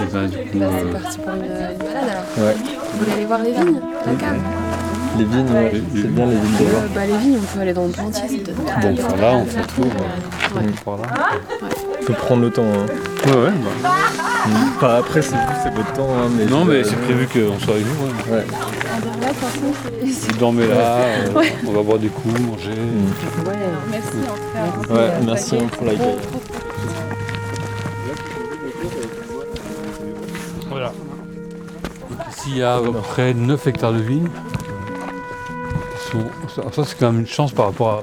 Et du coup, Bah, euh, c'est parti pour une, une balade alors. Ouais. Vous voulez aller voir les vignes Les vignes, ouais, c'est bien les vignes de Euh, Bah les vignes, on peut aller dans le plantier, c'est peut-être pas bon, mal. par là, on fait euh, Ouais. par là. Faut prendre le temps. Hein. Ouais, ouais. bah. Enfin, après, c'est c'est votre temps. Hein, mais Non, mais c'est prévu qu'on soit avec vous. ouais. Façon, c'est- Vous dormez là, euh, on va boire des coups, manger. Mm. Merci en tout cas. Ouais, merci hein, pour l'accueil. Y a à peu près 9 hectares de vignes. Ça, ça, c'est quand même une chance par rapport à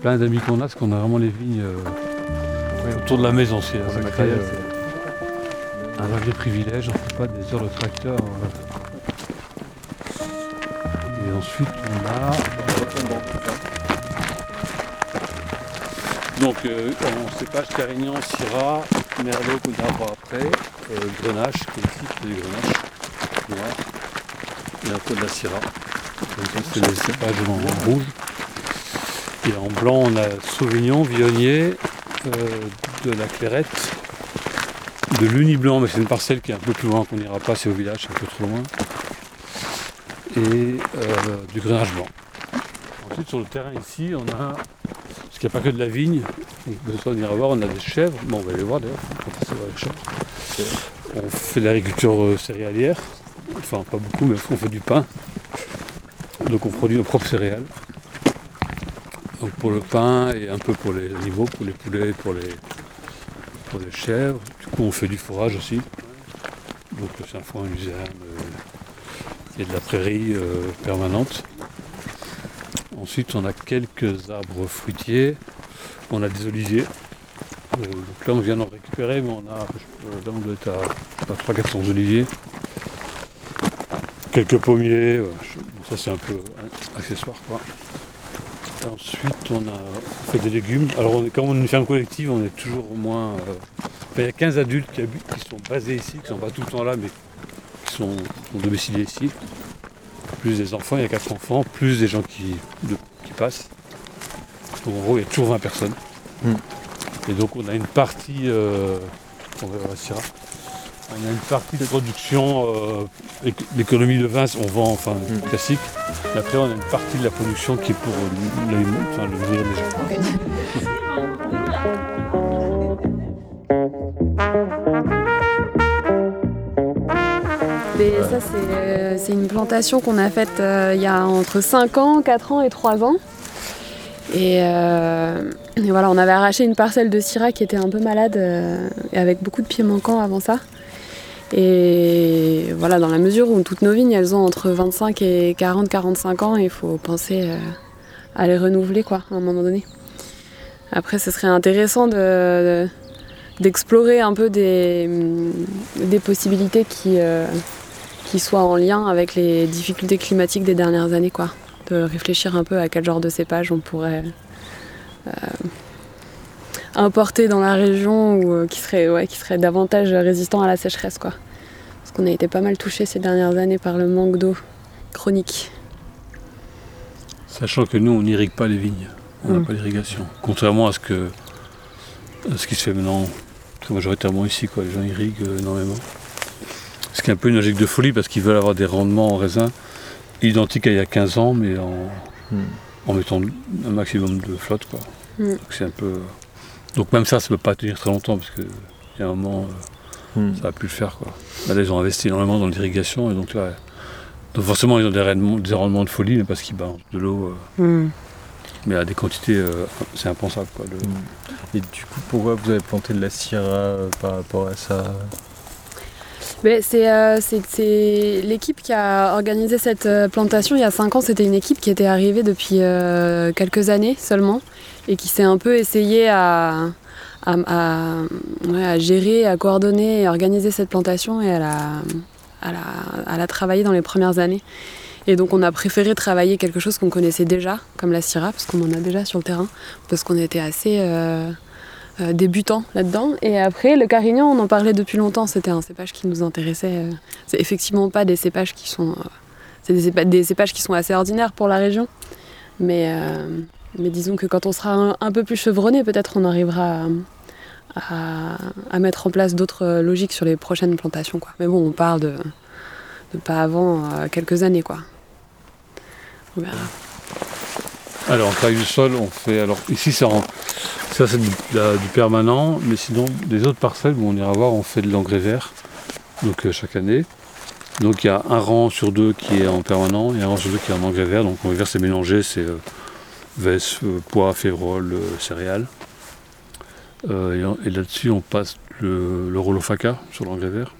plein d'amis qu'on a, parce qu'on a vraiment les vignes euh, autour de la maison. C'est incroyable. matériel, un vrai privilège, on ne fait pas des heures de tracteur. euh. Et ensuite, on a. Donc, euh, en cépage Carignan, Syrah, Merlot qu'on verra après, euh, Grenache, qui est ici, c'est des Grenaches et un peu de la Syrah. C'est les cépages en rouge. Et en blanc, on a Sauvignon, Viognier, euh, de la Clairette, de l'Uni Blanc, mais c'est une parcelle qui est un peu plus loin qu'on n'ira pas, c'est au village, c'est un peu trop loin. Et euh, du Grenache Blanc. Ensuite, sur le terrain ici, on a parce qu'il n'y a pas que de la vigne, on ira voir, on a des chèvres, bon on va les voir d'ailleurs, on va passer. On fait l'agriculture euh, céréalière, enfin pas beaucoup, mais on fait du pain. Donc on produit nos propres céréales. Donc pour le pain et un peu pour les animaux, pour les poulets, pour les, chèvres. Du coup on fait du forage aussi. Donc c'est un foin, luzerne, euh, et de la prairie euh, permanente. Ensuite, on a quelques arbres fruitiers. On a des oliviers. Euh, donc là, on vient d'en récupérer, mais on a, là, on doit être à, à 300-400 oliviers. Quelques pommiers. euh, ça, c'est un peu euh, accessoire, quoi. Et ensuite, on a fait des légumes. Alors, on comme on est une ferme collective, on est toujours au moins. euh, il y a 15 adultes qui, habitent, qui sont basés ici, qui sont pas tout le temps là, mais qui sont, sont domiciliés ici plus des enfants, il y a 4 enfants, plus des gens qui, de- qui passent. Donc en gros, il y a toujours 20 personnes. Hmm. Et donc on a une partie, euh, on verra. On a une partie de production, euh, éc- l'économie de vin, on vend enfin Hmm. classique. Et après on a une partie de la production qui est pour euh, le, enfin, le ça, c'est euh, c'est une plantation qu'on a faite euh, il y a entre 5 ans, 4 ans et 3 ans. Et, euh, et voilà, on avait arraché une parcelle de Syrah qui était un peu malade euh, et avec beaucoup de pieds manquants avant ça. Et voilà, dans la mesure où toutes nos vignes, elles ont entre 25 et 40, 45 ans, il faut penser euh, à les renouveler quoi, à un moment donné. Après, ce serait intéressant de- de- d'explorer un peu des, possibilités qui, euh, qui soient en lien avec les difficultés climatiques des dernières années, quoi. De réfléchir un peu à quel genre de cépage on pourrait euh, importer dans la région ou euh, qui serait, ouais, qui serait davantage résistant à la sécheresse, quoi. Parce qu'on a été pas mal touché ces dernières années par le manque d'eau chronique. Sachant que nous, on n'irrigue pas les vignes. On n'a Mm. pas d'irrigation. Contrairement à ce, que, à ce qui se fait maintenant, très majoritairement ici, quoi. les gens irriguent euh, énormément. Ce qui est un peu une logique de folie parce qu'ils veulent avoir des rendements en raisin identiques à il y a 15 ans, mais en, Hmm. en mettant un maximum de flotte. Quoi. Mm. Donc, c'est un peu... Donc même ça, ça ne peut pas tenir très longtemps parce qu'il y a un moment, euh, Hmm. ça n'a plus le faire. Quoi. Là, ils ont investi énormément dans l'irrigation et donc, ouais, donc forcément, ils ont des rendements, des rendements de folie mais parce qu'ils balancent de l'eau. euh, mais à des quantités, euh, c'est impensable. Quoi, Hmm. Et du coup, pourquoi vous avez planté de la Syrah euh, par rapport à ça? C'est euh, l'équipe qui a organisé cette plantation il y a 5 ans. C'était une équipe qui était arrivée depuis euh, quelques années seulement et qui s'est un peu essayée à, à, à- à gérer, à coordonner et organiser cette plantation et elle a, elle, a, elle a travaillé dans les premières années. Et donc on a préféré travailler quelque chose qu'on connaissait déjà, comme la Syrah, parce qu'on en a déjà sur le terrain, parce qu'on était assez... euh, euh, débutant là-dedans. Et après, le Carignan, on en parlait depuis longtemps, c'était un cépage qui nous intéressait. euh. C'est effectivement pas des cépages qui sont. euh, c'est des, des cépages qui sont assez ordinaires pour la région. Mais, euh, mais disons que quand on sera un, peu plus chevronné, peut-être on arrivera à, mettre en place d'autres euh, logiques sur les prochaines plantations. Mais bon, on parle de, pas avant euh, quelques années. Quoi. On verra. Alors, en travail du sol, on fait. Alors, ici, en- ça, c'est du, permanent, mais sinon, les autres parcelles on ira voir, on fait de l'engrais vert, donc euh, chaque année. Donc, il y a un rang sur deux qui est en permanent et un rang sur deux qui est en engrais vert. Donc, l'engrais vert, c'est mélangé, c'est veste, euh, pois, févrole, euh, céréales. Euh, et là-dessus, on passe le, le rolofaca sur l'engrais vert,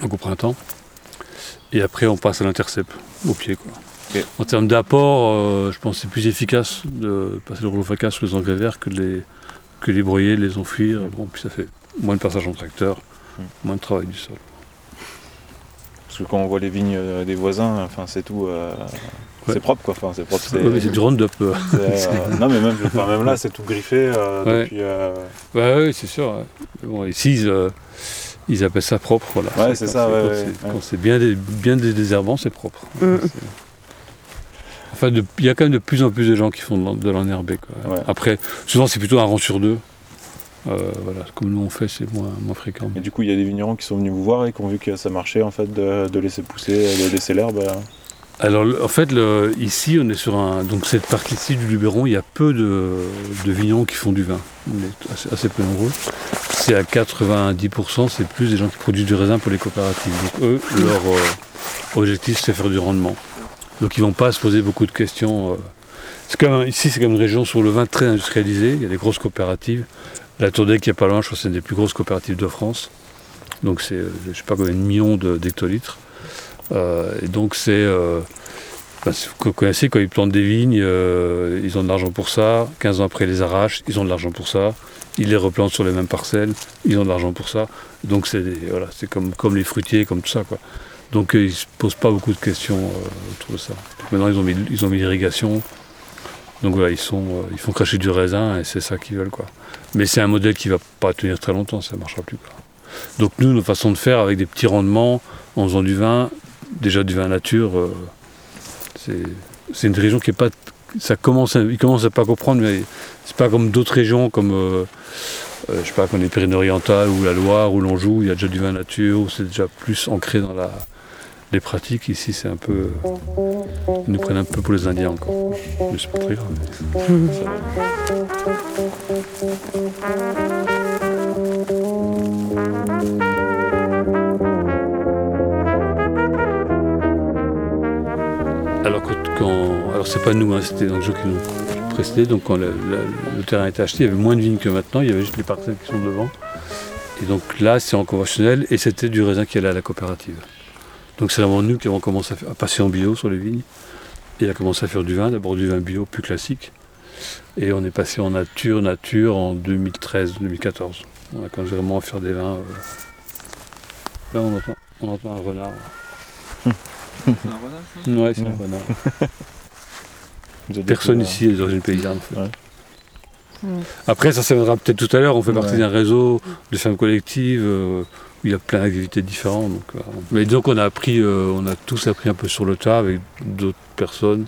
donc au printemps. Et après, on passe à l'intercept, au pied, quoi. En termes d'apport, euh, je pense que c'est plus efficace de passer le rolofaca sur les engrais verts que de les, que les broyer, les enfuir. Bon, puis ça fait moins de passage en tracteur, Mm. moins de travail du sol. Parce que quand on voit les vignes des voisins, enfin c'est tout. euh, Ouais. C'est propre quoi. Enfin, c'est propre. C'est, Ouais, mais c'est du Roundup. euh. non mais même, enfin, même là c'est tout griffé euh, Ouais. depuis. euh, Ouais, ouais, c'est sûr. Bon, ici, ils, euh, ils appellent ça propre. Voilà. Ouais, c'est ça, ouais, quand ouais, c'est- bien, dé- bien dé- désherbant, c'est propre. Mm. Enfin, il y a quand même de plus en plus de gens qui font de l'en- de l'enherbé. Après, souvent, c'est plutôt un rang sur deux. Euh, voilà, comme nous on fait, c'est moins, moins fréquent. Et du coup, il y a des vignerons qui sont venus vous voir et qui ont vu que ça marchait en fait de, de laisser pousser, de laisser l'herbe. Alors en fait, ici, on est sur un. Donc cette partie-ci du Luberon, il y a peu de, de vignerons qui font du vin. On est assez, peu nombreux. C'est à 90%, c'est plus des gens qui produisent du raisin pour les coopératives. Donc eux, leur euh, objectif, c'est faire du rendement. Donc ils vont pas se poser beaucoup de questions. euh. Même, ici, c'est comme une région sur le vin très industrialisée. Il y a des grosses coopératives. La Tourdec, qui est pas loin, je crois que c'est une des plus grosses coopératives de France. Donc c'est, euh, je sais pas combien de millions d'hectolitres. Et donc c'est, euh, ben, c'est- vous connaissez quand ils plantent des vignes, euh, ils ont de l'argent pour ça. 15 ans après, ils les arrachent, ils ont de l'argent pour ça. Ils les replantent sur les mêmes parcelles, ils ont de l'argent pour ça. Donc c'est voilà, comme, comme les fruitiers, comme tout ça quoi. Donc euh, ils se posent pas beaucoup de questions euh, autour de ça. Maintenant ils ont mis, l'irrigation. Donc voilà, ils sont, euh, ils font cracher du raisin et c'est ça qu'ils veulent quoi. Mais c'est un modèle qui va pas tenir très longtemps, ça marchera plus quoi. Donc nous, nos façons de faire avec des petits rendements, en faisant du vin, déjà du vin nature, euh, c'est une région qui est pas. Ça commence, à- ils commencent à pas comprendre, mais c'est pas comme d'autres régions comme euh, euh, je sais pas comme les Pyrénées-Orientales ou la Loire ou l'Anjou, il y a déjà du vin nature, où c'est déjà plus ancré dans la les pratiques. Ici, c'est un peu, ils nous prennent un peu pour les Indiens encore, mais c'est pas très grave. Ça alors c'est pas nous, hein, c'était dans le jeu qui nous précédait. Donc, quand le, le- le terrain a été acheté, il y avait moins de vignes que maintenant. Il y avait juste les parcelles qui sont devant. Et donc là, c'est en conventionnel et c'était du raisin qui allait à la coopérative. Donc, c'est vraiment nous qui avons commencé à, passer en bio sur les vignes et à commencer à faire du vin. D'abord du vin bio plus classique. Et on est passé en nature, nature en 2013-2014. On a commencé vraiment à faire des vins. euh, Là, on entend, on entend un renard. Ouais, c'est un Ouais. Vous avez Personne ici est d'origine paysanne. en fait. Ouais. Mm. Après, ça, ça viendra peut-être tout à l'heure. On fait partie Ouais. d'un réseau de fermes collectives euh, où il y a plein d'activités différentes. Donc, euh, mais disons qu'on a appris, euh, on a tous appris un peu sur le tas avec d'autres personnes,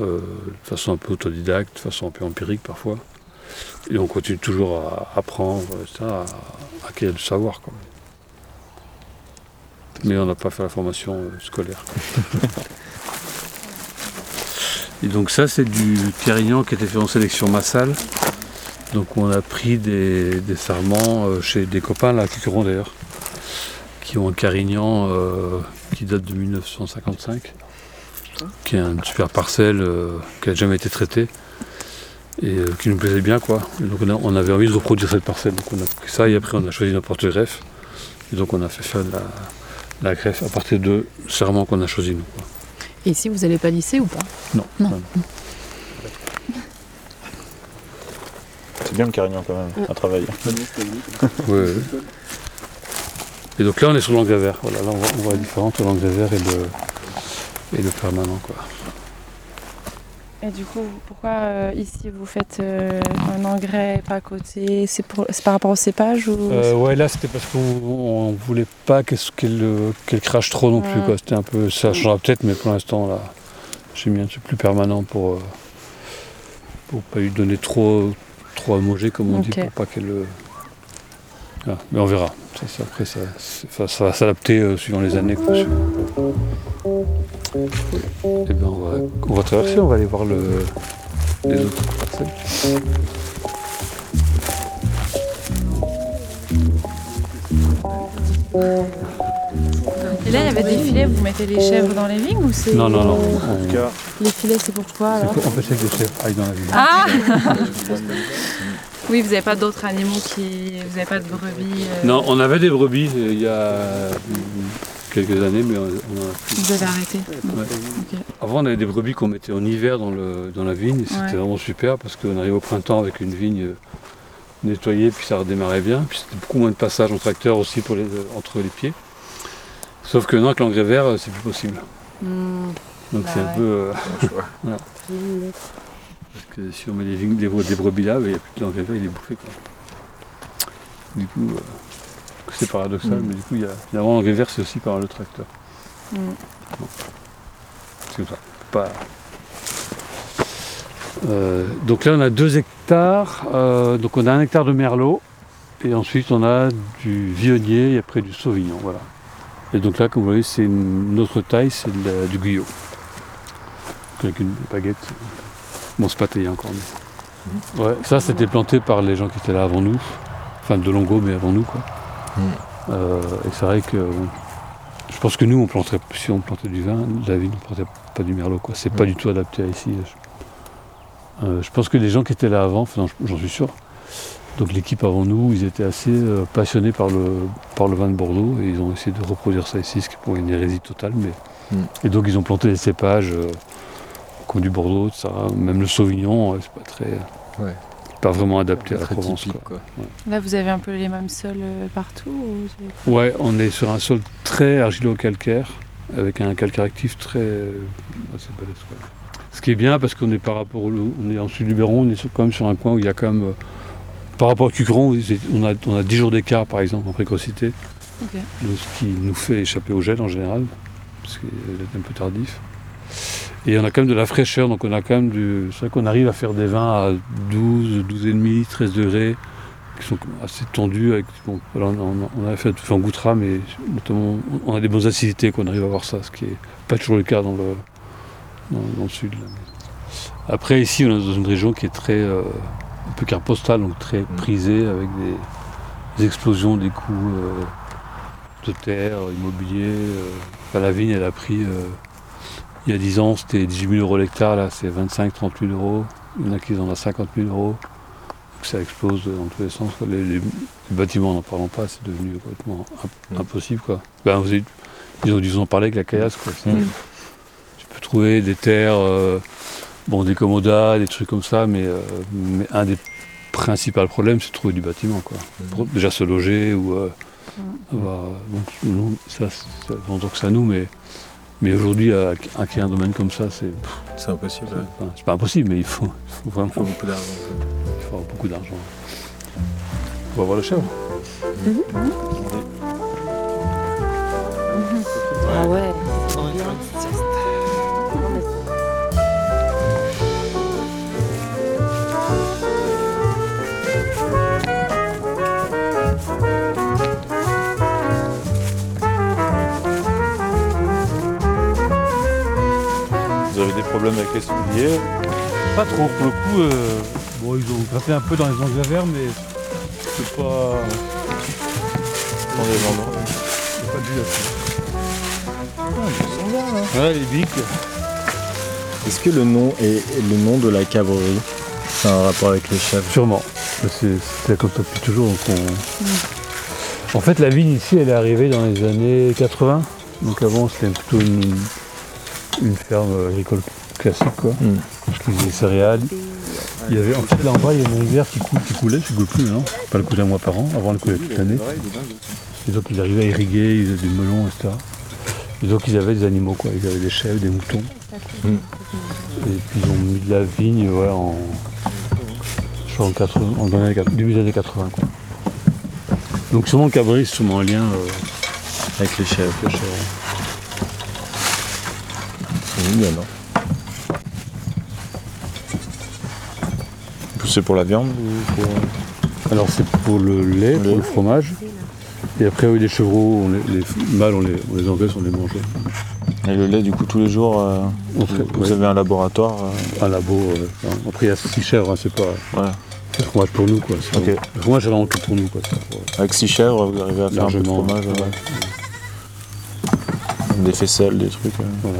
euh, de façon un peu autodidacte, de façon un peu empirique parfois. Et on continue toujours à apprendre, ça, à à acquérir du savoir. quoi. Mais on n'a pas fait la formation euh, scolaire. Et donc ça c'est du Carignan qui a été fait en sélection massale. Donc on a pris des, des sarments euh, chez des copains là, qui seront d'ailleurs, qui ont un Carignan euh, qui date de 1955, qui est une super parcelle qui n'a jamais été traitée et qui nous plaisait bien quoi. Donc on, on avait envie de reproduire cette parcelle, donc on a pris ça et après on a choisi notre porte-greffe. Et donc on a fait faire de la, la greffe à partir de serments qu'on a choisis nous. quoi. Et ici, vous allez palisser ou pas? Non. Non. non. C'est bien le carignan quand même, à travailler. Ouais, ouais. Et donc là, on est sur l'engrais vert. Voilà, là, on voit, on voit la différence entre l'engrais vert et le, et le permanent. Quoi. Et du coup, pourquoi euh, ici vous faites euh, un engrais pas à côté? C'est par rapport au cépage ou? Euh, ouais, là, c'était parce qu'on on voulait pas qu'elle crache trop non plus. C'était un peu, ça changera peut-être, mais pour l'instant, là, j'ai mis un truc plus permanent pour, pour pas lui donner trop, trop homogé comme on dit pour pas qu'elle. voilà. Mais on verra. Ça, ça, après, ça, ça va s'adapter suivant les années. Quoi, suivant. Eh ben, on, va, on va traverser, on va aller voir le, les autres parcelles. Et là, il y avait des filets, vous mettez les chèvres dans les vignes ou c'est. Non, non, non. on- Les filets, c'est pourquoi c'est alors pour empêcher que les chèvres aillent dans la ville. Ah Oui, vous n'avez pas d'autres animaux qui. Vous n'avez pas de brebis euh, Non, on avait des brebis euh, il y a quelques années, mais on, on en a plus. Vous avez arrêté Ouais. Ok. Avant, on avait des brebis qu'on mettait en hiver dans, le, dans la vigne. et C'était Ouais. vraiment super parce qu'on arrive au printemps avec une vigne euh, nettoyée, puis ça redémarrait bien. Puis c'était beaucoup moins de passage en tracteur aussi pour les, euh, entre les pieds. Sauf que non, avec l'engrais vert, euh, c'est plus possible. Hmm. Donc Bah c'est un ouais. peu. euh, voilà. Parce que si on met des, vignes- des, bre- des brebis là, il n'y a plus de l'engrais vert, il est bouffé. Quoi. Du coup, euh, c'est paradoxal, Mm. mais du coup, il y a, finalement, vert, c'est aussi par le tracteur. Mm. C'est comme ça. Pas... Euh, donc là, on a deux hectares. euh, donc on a un hectare de merlot. Et ensuite, on a du vionnier et après du sauvignon. Voilà. Et donc là, comme vous voyez, c'est une autre taille, c'est du guyot. Avec une baguette. Bon, c'est pas taillé encore. Mais... Ouais, ça, c'était planté par les gens qui étaient là avant nous. Enfin, de Longo, mais avant nous, quoi. Euh, et c'est vrai que je pense que nous, on planterait, si on plantait du vin, la vigne, on planterait pas du merlot. quoi. C'est pas du tout adapté à ici. Je, euh, je pense que les gens qui étaient là avant, enfin, j'en suis sûr, donc l'équipe avant nous, ils étaient assez euh, passionnés par le, par le vin de Bordeaux et ils ont essayé de reproduire ça ici, ce qui est pour une hérésie totale. Mais... Mm. Et donc ils ont planté des cépages euh, comme du Bordeaux, tout ça. Même le Sauvignon, euh, c'est pas très, Ouais. Pas vraiment adapté à la Provence. typique, quoi. quoi. Là, vous avez un peu les mêmes sols euh, partout ou c'est- Ouais, on est sur un sol très argilo-calcaire, avec un calcaire actif très euh, assez balèze. quoi. Ce qui est bien parce qu'on est par rapport au, on est en sud du Béron, on est sur- quand même sur un coin où il y a quand même, euh, par rapport au Cucron, on a, on a 10 jours d'écart par exemple en précocité, donc ce qui nous fait échapper au gel en général, parce qu'il est un peu tardif. Et on a quand même de la fraîcheur, donc on a quand même du. C'est vrai qu'on arrive à faire des vins à 12, 12,5, 13 degrés, qui sont assez tendus. Avec, bon, voilà, on, on- on a fait fait en gouttra, mais notamment on a des bonnes acidités qu'on arrive à avoir ça, ce qui est pas toujours le cas dans le, dans, dans le sud. là. Après ici, on est dans une région qui est très euh, un peu carte postale, donc très prisée, avec des, des explosions des coûts euh, de terre, immobilier. euh. Enfin, la vigne, elle a pris euh, il y a 10 ans, c'était 18 000 euros l'hectare, là c'est 25 30 000 euros. Il y en a qui en ont 50 000 euros. Donc ça explose dans tous les sens. quoi. Les, les- les bâtiments, n'en parlons pas, c'est devenu complètement imp- Mm. impossible. Quoi. Ben, vous avez- ils ont dû vous en parler avec la caillasse. Quoi. Mm. Tu peux trouver des terres, euh, bon, des commodas, des trucs comme ça, mais, euh, mais un des principaux problèmes, c'est de trouver du bâtiment. Quoi. Pour déjà se loger ou euh, avoir- donc, ça, ça donc ça nous, mais, mais aujourd'hui, à- acquérir un domaine comme ça, c'est C'est impossible. c'est ouais. enfin, c'est pas impossible, mais il faut, il faut vraiment Il faut beaucoup d'argent. il faut avoir beaucoup d'argent. On va voir le chèvre. Ah ouais. Avec les souliers Pas trop, pour le coup. euh, bon, ils ont gratté un peu dans les engrais verts, mais c'est pas. Pour les vendre. c'est pas là-dessus. Ouais, les bics. Est-ce que le nom est le nom de la cabrerie C'est un rapport avec les chèvres Sûrement. C'est c'est comme ça depuis toujours. donc on- En fait, la vigne ici, elle est arrivée dans les années 80. Donc avant, c'était plutôt une, une ferme agricole classique, quoi. Mm. Parce qu'ils faisaient des céréales. Il y avait, en fait, là en bas, il y a une rivière qui, coule, qui coulait, qui coule plus maintenant. Pas le couler un mois par an. Avant, elle coulait toute l'année. Et donc, ils arrivaient à irriguer, ils faisaient du melon, etc. Et donc, ils avaient des animaux, quoi. Ils avaient des chèvres, des moutons. Mm. Et puis, ils ont mis de la vigne, en. Je crois en, 80, en dans les années 80, début des années 80, quoi. Donc, sûrement le cabri, c'est sûrement un lien euh, Avec les chèvres. avec le chèvre. C'est mignon, non? C'est pour la viande ou pour... Alors c'est pour le lait, pour le fromage. Et après, oui, les chevreaux, on les, les mâles, on les, on les engraisse, on les mange. Et le lait, du coup, tous les jours, euh, vous, avez un laboratoire euh, un labo. euh, après, il y a six chèvres, hein, c'est pas voilà. c'est le fromage pour nous. Quoi. C'est- Ok. Le fromage, c'est vraiment que pour nous. Quoi. Pour- Avec six chèvres, vous arrivez à faire un peu de fromage, ouais. Ouais. des faisselles, des trucs. Voilà.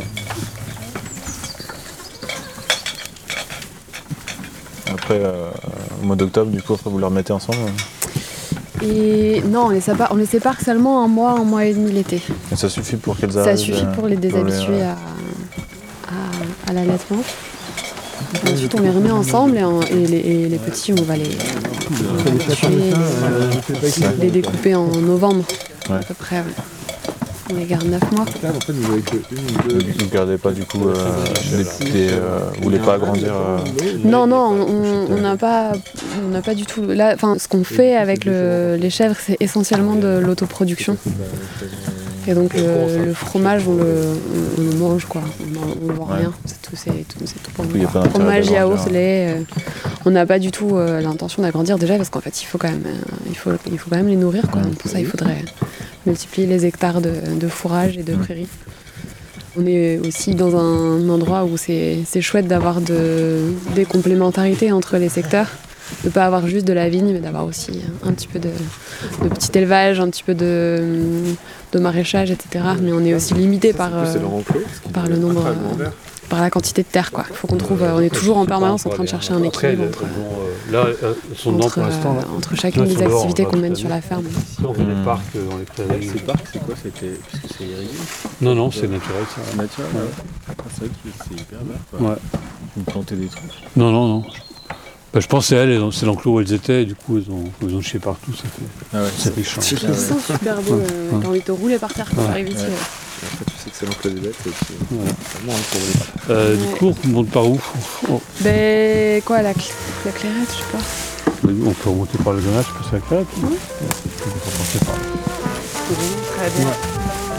Après, euh, au mois d'octobre, du coup, après, vous les remettez ensemble. euh. Et non, on les sépare, on les sépare seulement un mois, un mois et demi l'été. Et ça suffit pour qu'elles Ça arrivent suffit euh, pour les déshabituer euh, à, à, à l'allaitement. Ensuite, on les remet ensemble et, en- et les, et les petits, on va les, les, les découper en novembre Ouais. à peu près. ouais. On les garde 9 mois. Vous ne gardez pas du coup euh, des, des, euh, vous voulez pas agrandir euh, Non, non, on- n'a pas, on n'a pas du tout. Là, enfin, ce qu'on fait avec le- les chèvres, c'est essentiellement de l'autoproduction. Et donc le, le fromage, on le, on, le mange quoi. On ne vend Ouais. rien. C'est tout, c'est tout, c'est tout pour Il y nous. Fromage, yaourt, lait. euh, on n'a pas du tout euh, l'intention d'agrandir déjà parce qu'en fait, il faut quand même, euh, il faut, il faut quand même les nourrir quoi. Donc pour ça, il faudrait multiplier les hectares de, de fourrage et de prairies. On est aussi dans un endroit où c'est c'est chouette d'avoir de, des complémentarités entre les secteurs, de ne pas avoir juste de la vigne, mais d'avoir aussi un petit peu de, de petit élevage, un petit peu de, de maraîchage, etc. Mais on est aussi limité par, euh, par le nombre, euh, par la quantité de terre. Quoi. Il faut qu'on trouve, euh, on est toujours en permanence en train de chercher un Après, équilibre entre, euh, là, euh, elles sont dedans entre, pour l'instant. là. entre chacune des activités va qu'on mène sur la ferme. Si on fait Hmm. parcs dans les prairies. Ce parc, c'est quoi C'était. Parce que c'est irrigué. Non, non, c'est naturel ça. Naturel. Ah, c'est vrai que c'est hyper vert, quoi. Ouais. Vous plantez des trucs. Non, non, non. Bah, je pense que c'est elles, c'est l'enclos où elles étaient, et du coup, elles ont, elles ont chié partout, ça fait, Ah ouais. ça fait chiant. Ils sont super beaux, Ouais. euh, Ouais. t'as envie de te rouler par terre quand Ouais. t'arrives ici. Après, tu sais que c'est l'oncle des bêtes. Et puis, Voilà. vraiment, hein, pour les Euh, Ouais. Du coup, on monte par où Oh, Ben quoi, la, cl- la clairette, je sais pas. On peut remonter par le la. On peut par là. Très bien. Ça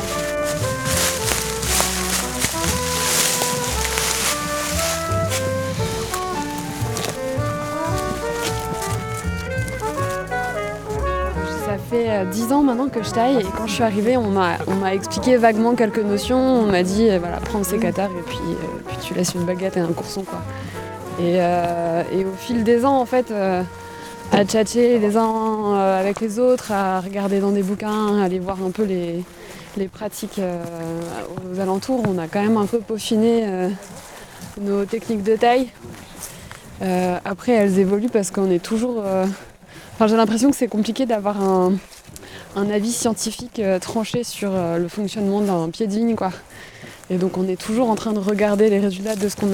fait euh, 10 ans maintenant que je taille et quand je suis arrivée, on m'a expliqué vaguement quelques notions. On m'a dit, euh, voilà, prends le sécateur et puis, euh, puis tu laisses une baguette et un courson. Quoi. Et, euh, au fil des ans, en fait, euh, à tchatcher les uns euh, avec les autres, à regarder dans des bouquins, à aller voir un peu les, pratiques euh, aux alentours, on a quand même un peu peaufiné euh, nos techniques de taille. Euh, après, elles évoluent parce qu'on est toujours. J'ai l'impression que c'est compliqué d'avoir un, avis scientifique euh, tranché sur euh, le fonctionnement d'un pied de vigne, quoi. Et donc, on est toujours en train de regarder les résultats de ce qu'on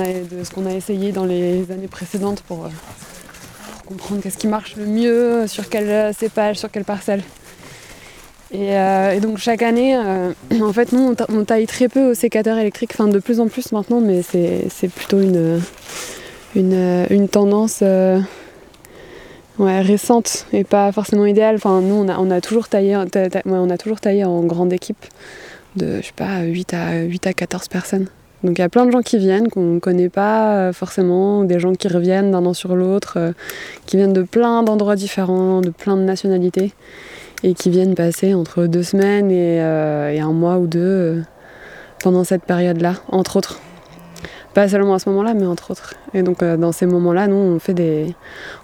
a, essayé dans les années précédentes pour, euh, pour comprendre qu'est-ce qui marche le mieux, sur quel cépage, sur quelle parcelle. Et, donc chaque année, en fait, nous, on, ta- on taille très peu au sécateur électrique, enfin de plus en plus maintenant, mais c'est plutôt une, tendance ouais, récente et pas forcément idéale. Enfin, nous, on a, on a, toujours, taillé, ta- ta- on a toujours taillé en grande équipe de, je sais pas, 8 à, 8 à 14 personnes. Donc il y a plein de gens qui viennent, qu'on ne connaît pas euh, forcément, des gens qui reviennent d'un an sur l'autre, euh, qui viennent de plein d'endroits différents, de plein de nationalités et qui viennent passer entre deux semaines et, euh, et un mois ou deux pendant cette période-là, entre autres. Pas seulement à ce moment-là, mais entre autres. Et donc euh, dans ces moments-là, nous, on fait des,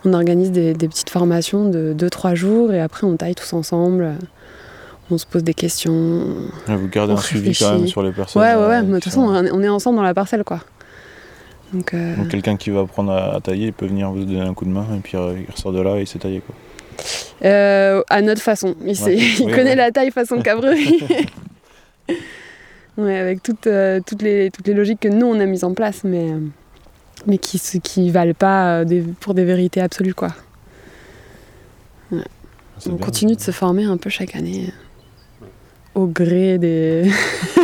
on organise des, des petites formations de 2-3 jours et après on taille tous ensemble. On se pose des questions. Ouais, Vous gardez On un suivi quand même sur les personnes. Ouais, ouais, ouais. euh, mais De toute façon, on est- ensemble dans la parcelle, quoi. Donc, euh, Donc quelqu'un qui va apprendre à, à tailler, il peut venir vous donner un coup de main et puis euh, il ressort de là et il sait tailler quoi. Euh, à notre façon. Il, Ouais. il Oui, connaît ouais. la taille façon cabrerie. ouais, avec toutes, euh, toutes, les, toutes les logiques que nous, on a mises en place, mais, euh, mais qui ne qui valent pas euh, des- pour des vérités absolues. Quoi. C'est On bien. continue de se former un peu chaque année euh, au gré des,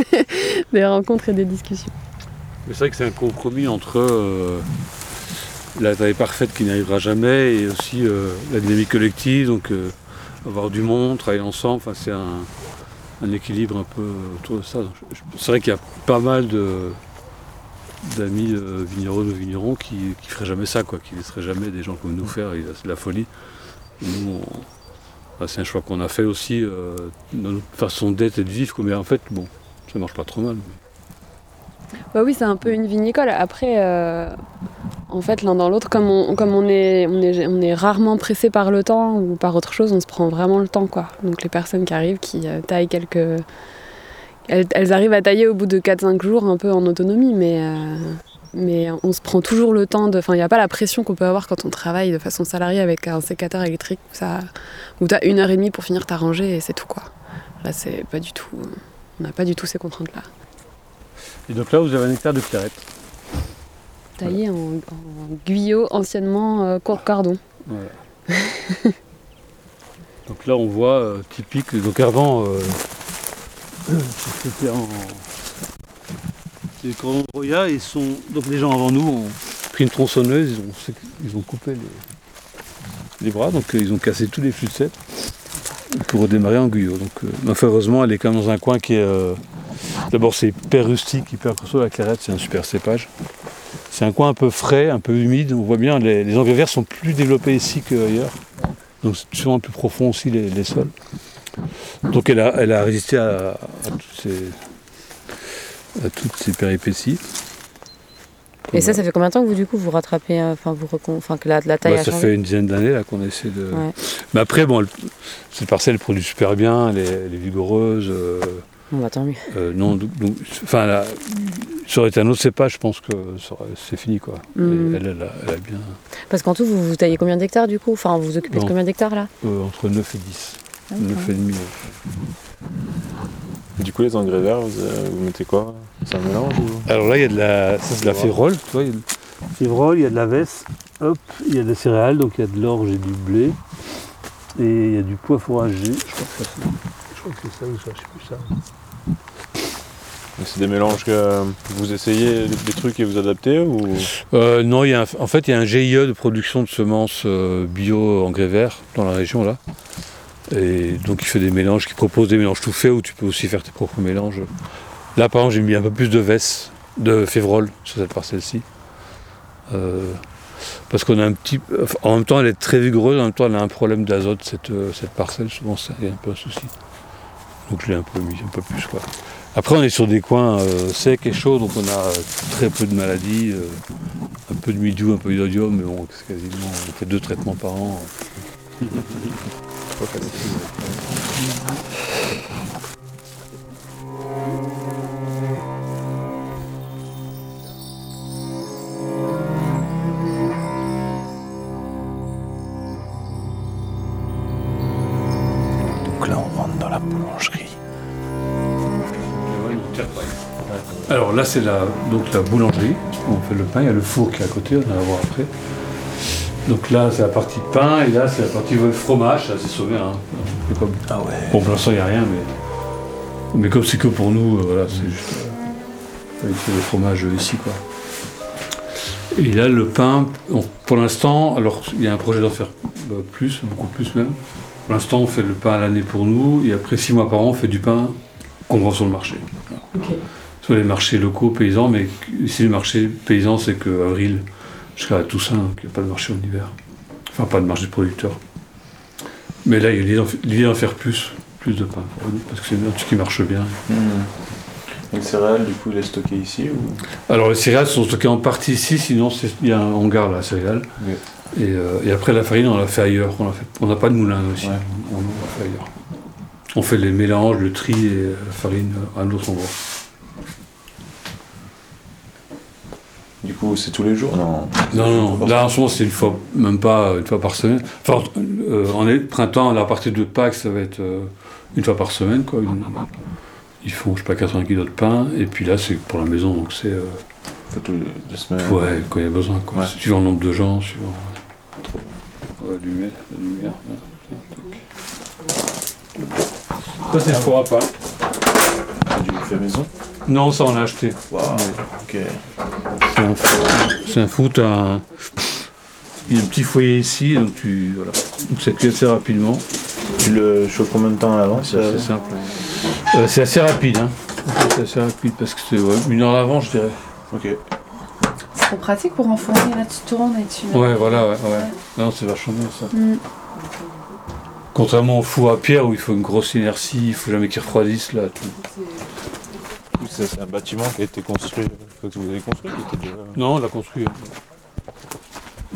des rencontres et des discussions. Mais c'est vrai que c'est un compromis entre euh, la taille parfaite qui n'arrivera jamais et aussi euh, la dynamique collective, donc euh, avoir du monde, travailler ensemble, enfin, c'est un, un équilibre un peu autour de ça. C'est vrai qu'il y a pas mal d'amis euh, vignerons ou vignerons qui ne feraient jamais ça, quoi, qui ne laisseraient jamais des gens comme nous faire, c'est de la folie. Nous, c'est un choix qu'on a fait aussi euh, dans notre façon d'être et de vivre, mais en fait, bon, ça marche pas trop mal. Bah oui, c'est un peu une vinicole. Après, euh, en fait, l'un dans l'autre, comme, on, comme on, est, on, est, rarement pressé par le temps ou par autre chose, on se prend vraiment le temps. quoi. Donc les personnes qui arrivent, qui euh, taillent quelques... Elles, arrivent à tailler au bout de 4-5 jours un peu en autonomie, mais, euh, mais on se prend toujours le temps de... Enfin, il n'y a pas la pression qu'on peut avoir quand on travaille de façon salariée avec un sécateur électrique où, ça, où tu as une heure et demie pour finir ta rangée et c'est tout. quoi. Là, c'est pas du tout... On n'a pas du tout ces contraintes-là. Et donc là, vous avez un hectare de clairette. taillé en, en guyot anciennement euh, court cardon. Voilà. donc là, on voit euh, typique. Donc avant, euh, c'était en. Les cordons de Roya, ils sont. Donc les gens avant nous ont pris une tronçonneuse, ils ont, ils ont coupé les, les bras, donc euh, ils ont cassé tous les flux de sel pour redémarrer en guyot. Donc, euh, enfin, heureusement, elle est quand même dans un coin qui est. D'abord, c'est hyper rustique, hyper costaud. La clarette, c'est un super cépage. C'est un coin un peu frais, un peu humide. On voit bien, les, les engrais verts sont plus développés ici qu'ailleurs. Donc c'est souvent plus profond aussi les, les sols. Donc elle a, elle a résisté à, à toutes, ces, à toutes ces péripéties. Et ça, ça fait combien de temps que vous, du coup, vous rattrapez, euh, enfin, vous enfin, que la, la taille a ça changé fait une dizaine d'années là qu'on essaie de. Ouais. Mais après, bon, elle- cette parcelle produit super bien, elle est, elle est vigoureuse. euh, Bon, bah, tant mieux. euh, non, donc- enfin, là, ça aurait été un autre cépage, je pense que ça c'est fini quoi. Mm. Et Elle, elle a, elle a bien Parce qu'en tout, vous, vous taillez combien d'hectares, du coup? Enfin, vous vous occupez de combien d'hectares, là? Euh, entre 9 et 10. Ah, 9 et demi. ouais. Du coup, les engrais verts, vous, euh, vous mettez quoi? C'est un mélange ou? Alors là, il y a de la, ça, c'est de la férole, tu vois. Il y a de férole, il y a de la veste, hop, il y a des céréales, donc il y a de l'orge et du blé. Et il y a du pois fourragé. Je crois que, ça, c'est- je crois que c'est ça ou ça, je sais plus ça. C'est des mélanges que vous essayez des trucs et vous adaptez ou? Euh, non, il y a en fait, il y a un GIE de production de semences euh, bio engrais verts dans la région là. Et donc il fait des mélanges, qui propose des mélanges tout faits où tu peux aussi faire tes propres mélanges. Là, par exemple, j'ai mis un peu plus de veste, de févrole sur cette parcelle-ci. Euh, parce qu'on a un petit. En même temps, elle est très vigoureuse, en même temps, elle a un problème d'azote, cette, cette parcelle. Souvent, a un peu un souci. Donc, je l'ai un peu mis, un peu plus. Quoi. Après, on est sur des coins euh, secs et chauds, donc on a euh, très peu de maladies, euh, un peu de mildiou, un peu d'odium, mais bon, quasiment. On fait deux traitements par an. là, c'est la, donc la boulangerie. où On fait le pain. Il y a le four qui est à côté, on va voir après. Donc là, c'est la partie pain, et là, c'est la partie fromage. Ça, c'est sauvé. Hein. C'est comme- Ah ouais. Bon, pour l'instant, il n'y a rien, mais, mais comme c'est que pour nous, euh, voilà, c'est juste. euh, il fait le fromage ici, quoi. Et là, le pain, on- pour l'instant, alors il y a un projet d'en faire bah, plus, beaucoup plus même. Pour l'instant, on fait le pain à l'année pour nous, et après six mois par an, on fait du pain qu'on vend sur le marché. Sur les marchés locaux, paysans, mais ici, le marché paysan, c'est que avril jusqu'à Toussaint, donc il n'y a pas de marché en hiver. Enfin, pas de marché de producteurs. Mais là, il y a l'idée d'en- faire plus, plus de pain parce que c'est un truc qui marche bien. Les céréales, du coup, il est stocké ici ou? Alors les céréales sont stockées en partie ici, sinon c'est- il y a un hangar là, à céréales. Oui. Et, euh, et après la farine, on l'a fait ailleurs. On n'a pas de moulin aussi. Ouais. On, on l'a fait ailleurs. On fait les mélanges, le tri et la farine à un autre endroit. Du coup, c'est tous les jours Non. Non, non, là en ce moment c'est une fois, même pas une fois par semaine. Enfin, euh, en est- printemps, à partir de Pâques, ça va être euh, une fois par semaine. Quoi. Une- ils font, je sais pas, 80 kg de pain. Et puis là, c'est pour la maison, donc c'est. euh, tous les deux semaines. Ouais, quand il y a besoin, quoi. Ouais. Suivant le nombre de gens, suivant. Trop. On va allumer la lumière. Ça, c'est le four à pain. C'est du fait maison? Non, ça, on l'a acheté. C'est un. C'est un... Il y a un petit foyer ici, donc tu. Voilà. Donc ça cuit assez rapidement. Tu le chauffes combien de temps à l'avance C'est assez simple. Euh, c'est assez rapide, hein. C'est assez rapide parce que c'est ouais, une heure avant, je dirais. Ok. trop pratique pour enfourner. Là, tu tournes et tu. Ouais, voilà, ouais, ouais. Non, c'est vachement bien ça. Mm. Contrairement au four à pierre où il faut une grosse inertie, il faut jamais qu'il refroidisse là. tout. C'est un bâtiment qui a été construit, que vous avez construit qui était déjà... Non, on l'a construit.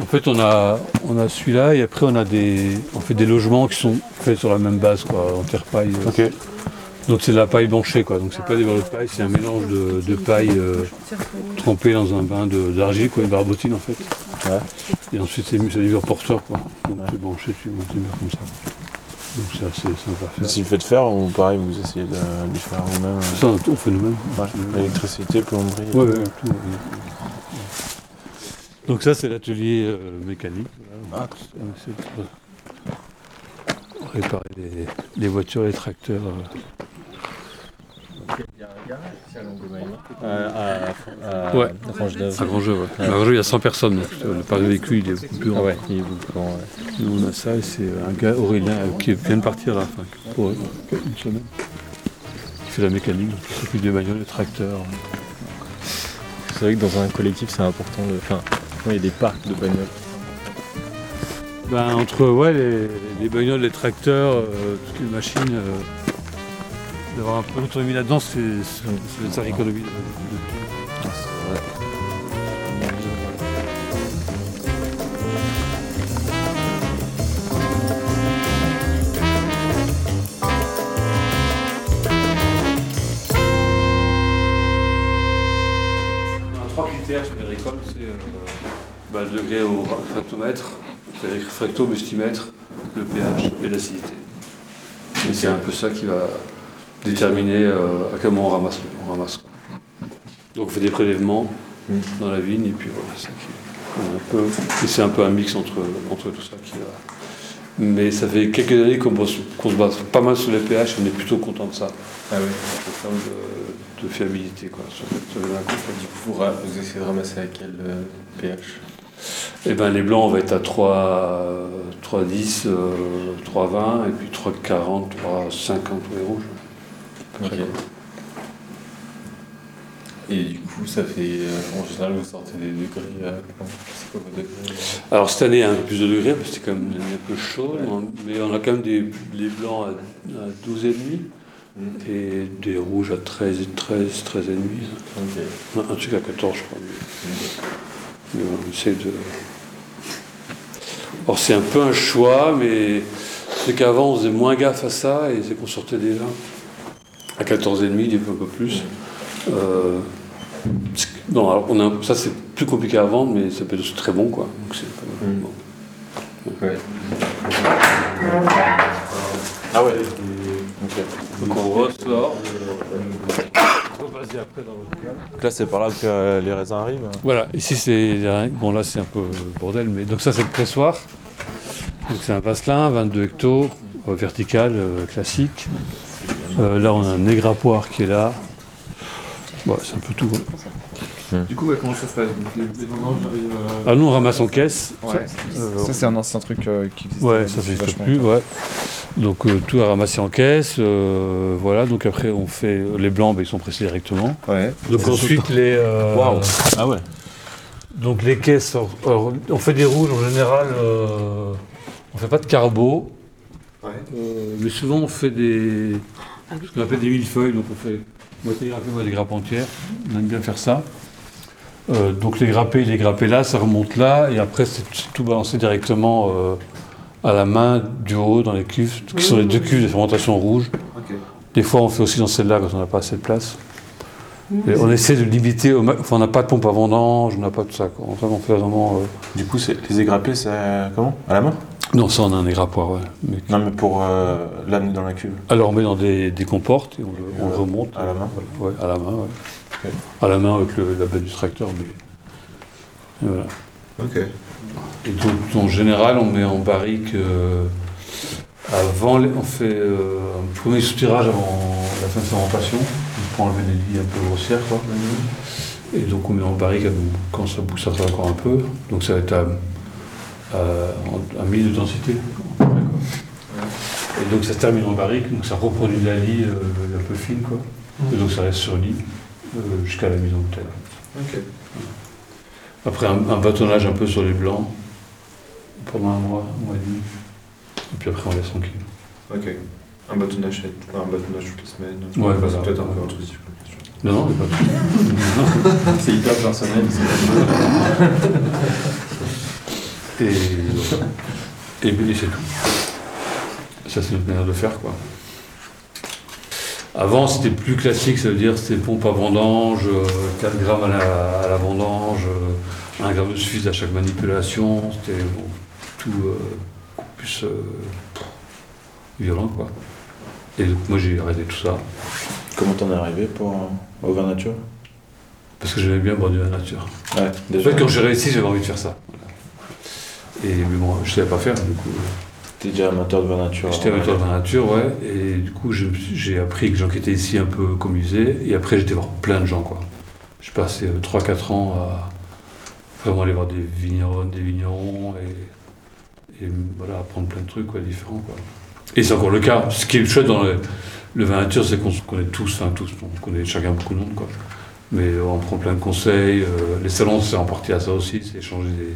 En fait, on a, on a celui-là et après on a des, on fait des logements qui sont faits sur la même base, quoi, en terre paille. euh. Donc c'est de la paille blanchée, quoi. Donc c'est pas des barreaux de paille, c'est un mélange de, de paille euh, trempée dans un bain d'argile, quoi, une barbotine en fait. Ouais. Et ensuite c'est mis sur des murs porteurs, quoi. Donc tu branches, tu montes comme ça. Donc c'est assez sympa à faire. Si vous faites faire, ou pareil, vous essayez de lui faire vous-même euh, Ça, on fait nous-mêmes. ouais. Électricité, plomberie. Ouais, ouais, tout, ouais. Donc ça c'est l'atelier euh, mécanique. Voilà. On essaie de réparer les, les voitures, les tracteurs. euh. Il y a un garage ici à à, Ouais. Range À Grangeux, ouais. À il y a 100 personnes. Donc euh, le parc de véhicule, il est beaucoup plus grand. Ah ouais, il est beaucoup plus grand, ouais. Nous, on a ça et c'est un gars, Aurélien, euh, qui vient de partir là, enfin, pour euh, une semaine. Il fait la mécanique, donc il s'occupe des bagnoles, des tracteurs. C'est vrai que dans un collectif, c'est important de. Enfin, il y a des parcs de bagnoles. Ben, entre ouais, les, les bagnoles, les tracteurs, euh, toutes les machines, euh, d'avoir un peu d'autonomie là-dedans, c'est ça l'économie. de- de- On a trois critères sur les récoltes, c'est euh, bah, le degré au réfractomètre, c'est le réfractomestimètre, le pH et l'acidité. Et c'est un peu ça qui va déterminer euh, à quel moment on ramasse. On ramasse. Donc on fait des prélèvements Mm. dans la vigne et puis voilà, c'est ça qui un peu, et c'est un peu un mix entre, entre tout ça qui. Mais ça fait quelques années qu'on se base pas mal sur les pH, on est plutôt content de ça, Ah oui. en termes de, de fiabilité. Quoi, sur, les vous, essayez de ramasser à quel euh, pH? Eh ben, les blancs, on va être à 3, 3,10, euh, 3,20 et puis 3,40, 3,50 pour les rouges. Et du coup, ça fait. euh, en général, vous sortez des degrés. euh, c'est quoi vos degrés euh Alors cette année, un peu plus de degrés parce que c'était quand même un peu chaude, mais on a quand même des les blancs à, à 12,5 et des rouges à 13, 13, 13,5. Ok. Un, un truc à 14, je crois. Mais, mais on essaie de. Alors c'est un peu un choix, mais c'est qu'avant on faisait moins gaffe à ça et c'est qu'on sortait des vins à 14,5, des fois un peu plus. Euh, non, alors on a, ça c'est plus compliqué à vendre, mais ça peut être très bon quoi. Donc c'est pas- Mm. bon. Ouais. Ah ouais. Donc on ressort. Donc là, c'est par là que euh, les raisins arrivent. Voilà, ici c'est. Bon là c'est un peu bordel, mais donc ça c'est le pressoir. Donc c'est un vasselin, 22 hectos, euh, vertical, euh, classique. Euh, là on a un négrapoir qui est là. Bon, c'est un peu tout. hein. Du coup, ouais, comment ça se passe euh, Ah nous on ramasse en caisse. Ouais. Euh, Ça, c'est un ancien truc euh, qui existe. Ouais, ça n'existe plus, ouais. Donc euh, tout à ramasser en caisse, euh, voilà. Donc après on fait les blancs, ben, ils sont pressés directement. Ouais. Donc ensuite les. Waouh. Ah ouais. Donc les caisses, alors, alors, on fait des rouges en général, euh, on fait pas de carbo, Ouais. euh, mais souvent on fait des, ce qu'on appelle des millefeuilles, donc on fait moitié grappée, moitié grappe entière, on aime bien faire ça. Euh, donc les grappés, les grappés là, ça remonte là, et après c'est tout balancé directement euh, à la main du haut dans les cuves, qui sont les deux cuves de fermentation rouge. Des fois on fait aussi dans celle-là quand on n'a pas assez de place. Et on essaie de limiter, au ma- enfin on n'a pas de pompe à vendange, on n'a pas tout ça. Quoi. Enfin, on fait vraiment... euh, Du coup, c'est les égrappés, c'est euh, comment? À la main? Non, ça, on a un égrappoir, ouais. Mais- Non, mais pour euh, l'amener dans la cuve. Alors, on met dans des, des comportes et on le, on le Euh, remonte. à la main Ouais, à la main, ouais. Ok. À la main avec le, la bête du tracteur. Mais... et voilà. Ok. Et donc, en général, on met en barrique euh, avant, les- on fait euh, un premier soutirage avant la fin de fermentation, pour enlever les lignes un peu grossières, quoi. Et donc, on met en barrique quand ça bouge, ça encore un peu. Donc, ça va être à, à, à 1000 de densité. Et donc, ça se termine en barrique, donc ça reproduit de la lie euh, un peu fine, quoi. Et donc, ça reste sur lit euh, jusqu'à la mise en bouteille. Après un, un bâtonnage un peu sur les blancs pendant un mois, un mois et demi. Et puis après on laisse tranquille. Ok. Un bâtonnage, c'est- un bâtonnage toutes les semaines. Ouais, voilà. c'est peut-être un peu intrusif. Non, non, mais pas tout. C'est hyper personnel. Et, et, et c'est tout. Ça, c'est notre manière de faire, quoi. Avant, c'était plus classique, ça veut dire c'était pompe à vendange, euh, 4 grammes à la, à la vendange, euh, 1 gramme de à chaque manipulation, c'était bon, tout euh, plus euh, violent, quoi. Et donc, moi, j'ai arrêté tout ça, Comment t'en es arrivé pour, euh, au vin nature? Parce que j'aimais bien boire de la nature. Ouais, En fait, quand j'ai réussi, j'avais envie de faire ça. Voilà. Et mais bon, je savais pas faire, du coup. T'es déjà amateur de vin nature J'étais amateur de la nature, ouais, et du coup j'ai appris que étaient ici un peu comme musée, et après j'étais voir plein de gens, quoi. J'ai passé 3-4 ans à vraiment aller voir des vignerons, des vignerons, et, et voilà, apprendre plein de trucs, quoi, différents, quoi. Et c'est encore le cas. Ce qui est chouette dans le, le vin nature, c'est qu'on se connaît tous, enfin tous, on connaît chacun beaucoup de monde, quoi. Mais on prend plein de conseils, euh, les salons, c'est en partie à ça aussi, c'est échanger des,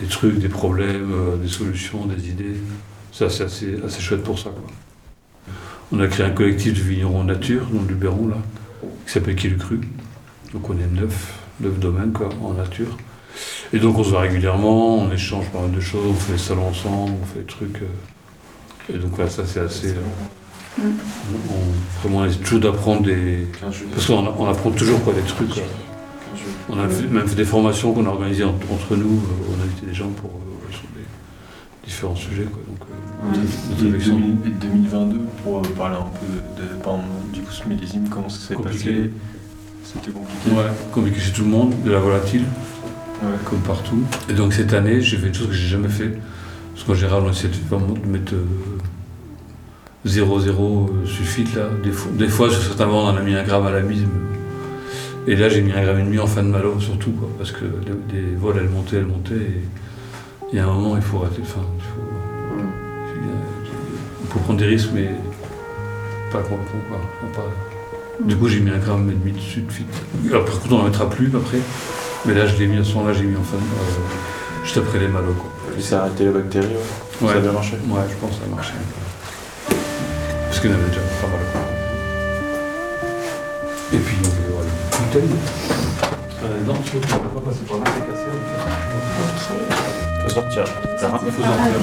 des trucs, des problèmes, euh, des solutions, des idées. Ça, c'est assez, assez chouette pour ça. Quoi. On a créé un collectif de vignerons nature, dans le Luberon, là, qui s'appelle Qui le Cru. Donc on est neuf, neuf domaines quoi, en nature. Et donc on se voit régulièrement, on échange pas mal de choses, on fait des salons ensemble, on fait des trucs. euh, et donc voilà, ça c'est assez. euh, on, on- vraiment, on essaie toujours d'apprendre des. 15 juillet. Parce qu'on on apprend toujours quoi, des trucs. quoi. 15 juillet. On a même fait des formations qu'on a organisées en- entre nous, euh, on a invité des gens pour, euh, sur des différents sujets. Quoi. Donc, euh, Et, des réflexions. 2000 et 2022, pour parler un peu de, de- par exemple, du coup, ce millésime, comment ça s'est Compliqué. passé? C'était compliqué. Ouais, compliqué chez tout le monde, de la volatile, Ouais. comme partout. Et donc cette année, j'ai fait une chose que j'ai jamais fait. Parce qu'en général, on essaie de, vraiment de mettre 0-0 suffit là. Des fois, des fois, sur certains vents, on en a mis un gramme à la mise. mais- Et là, j'ai mis un gramme et demi en fin de malo, surtout, quoi, parce que les, les vols, elles montaient, elles montaient. Et il y a un moment, il faut arrêter. Enfin, il faut, il peut prendre des risques, mais pas quoi. Enfin, pas- Du coup, j'ai mis un gramme et demi dessus de suite. Alors, par contre, on n'en mettra plus après. Mais là, je l'ai mis à ce moment-là, j'ai mis en fin de. euh, juste après les malos, quoi. Et ça a arrêté les bactéries, ouais. Ouais. Ça a bien marché. Ouais, je pense que ça a marché. Parce qu'il y en avait déjà pas mal. Et puis, on va voir une bouteille. Euh, non, je ne peux pas passer par là, c'est cassé. Faut sortir. Il faut sortir.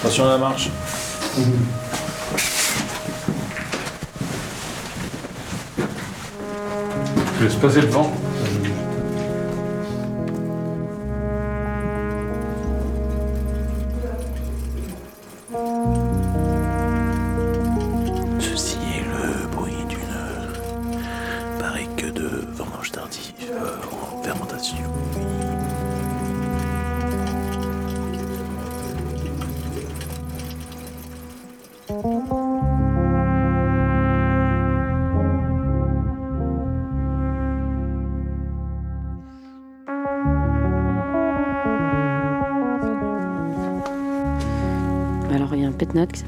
Attention à la marche. Je laisse passer le vent.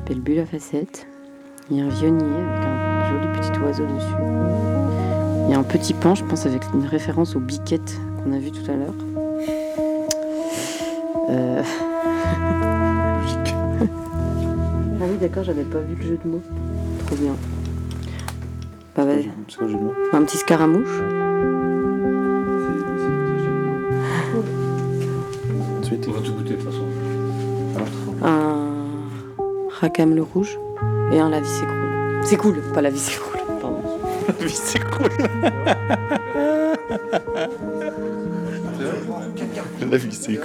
S'appelle Bulle à facette. Il y a un vionnier avec un joli petit oiseau dessus. Il y a un petit pain, je pense, avec une référence aux biquettes qu'on a vu tout à l'heure. Euh... ah oui, d'accord, j'avais pas vu le jeu de mots. Trop bien. Bah, vas-y. Un petit scaramouche. Ensuite, On va tout goûter racam le rouge et un la vie s'écroule. C'est cool, pas la vie s'écroule. Pardon. vie c'est cool. La vie c'est